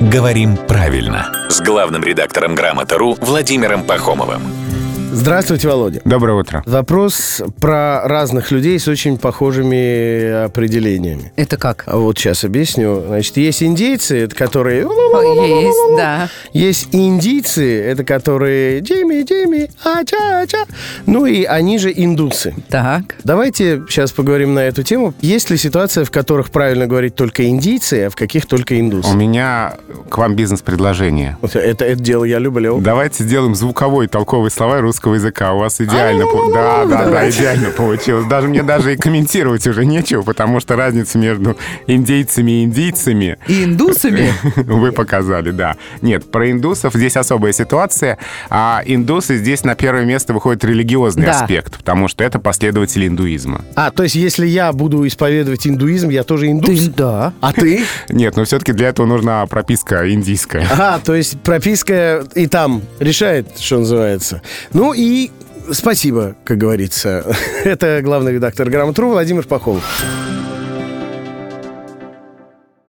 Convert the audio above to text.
«Говорим правильно» с главным редактором «Грамота.ру» Владимиром Пахомовым. Здравствуйте, Володя. Доброе утро. Вопрос про разных людей с очень похожими определениями. Это как? А Вот сейчас объясню. Значит, есть индейцы, это которые... Есть, да. Есть индийцы, это которые... Джимми, Джимми, ача, ача. Ну и они же индусы. Так. Давайте сейчас поговорим на эту тему. Есть ли ситуация, в которых правильно говорить только индийцы, а в каких только У индусы? меня к вам бизнес-предложение. Это, это дело я люблю. Давайте сделаем звуковой толковый словарь русского языка. У вас идеально... Да, да, да, идеально получилось. Даже мне даже и комментировать уже нечего, потому что разницу между индейцами и индийцами И индусами? вы показали, да. Нет, про индусов здесь особая ситуация. А индусы здесь на первое место выходит религиозный Да. аспект, потому что это последователи индуизма. А, то есть если я буду исповедовать индуизм, я тоже индус? Ты- да. А ты? Нет, но все-таки для этого нужна прописка индийская. Ага, то есть прописка и там решает, что называется. Ну и спасибо, как говорится. Это главный редактор «Грамотру» Владимир Пахомов.